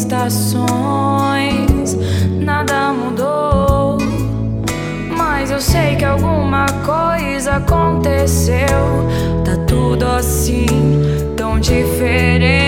estações, nada mudou. Mas eu sei que alguma coisa aconteceu. Tá tudo assim, tão diferente.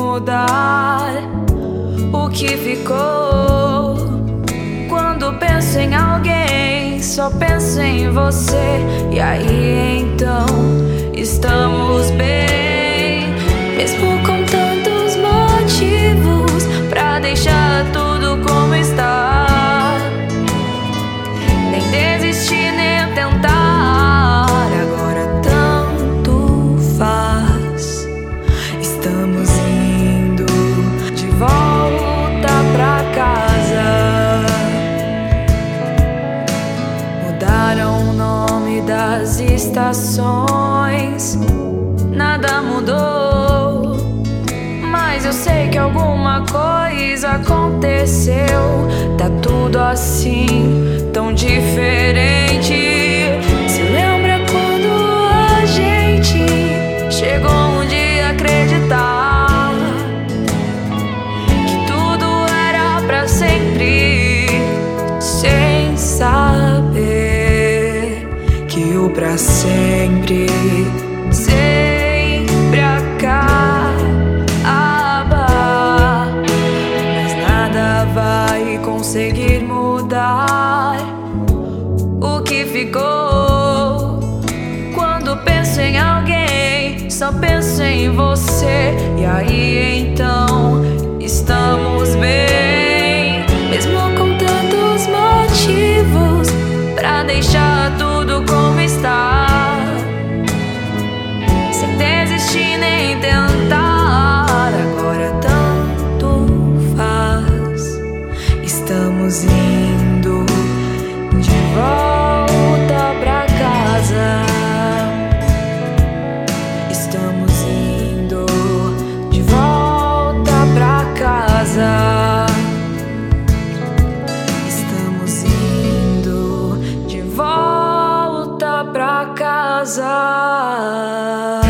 Mudar o que ficou. Quando penso em alguém, só penso em você. E aí então estamos estações. Nada mudou. Mas eu sei que alguma coisa aconteceu. Tá tudo assim, tão diferente. Que o pra sempre sempre acaba. Mas nada vai conseguir mudar o que ficou. Quando penso em alguém, só penso em você. E aí então estamos bem, mesmo com tantos motivos pra deixar como está. Sem desistir nem tentar, agora tanto faz. Estamos indo indo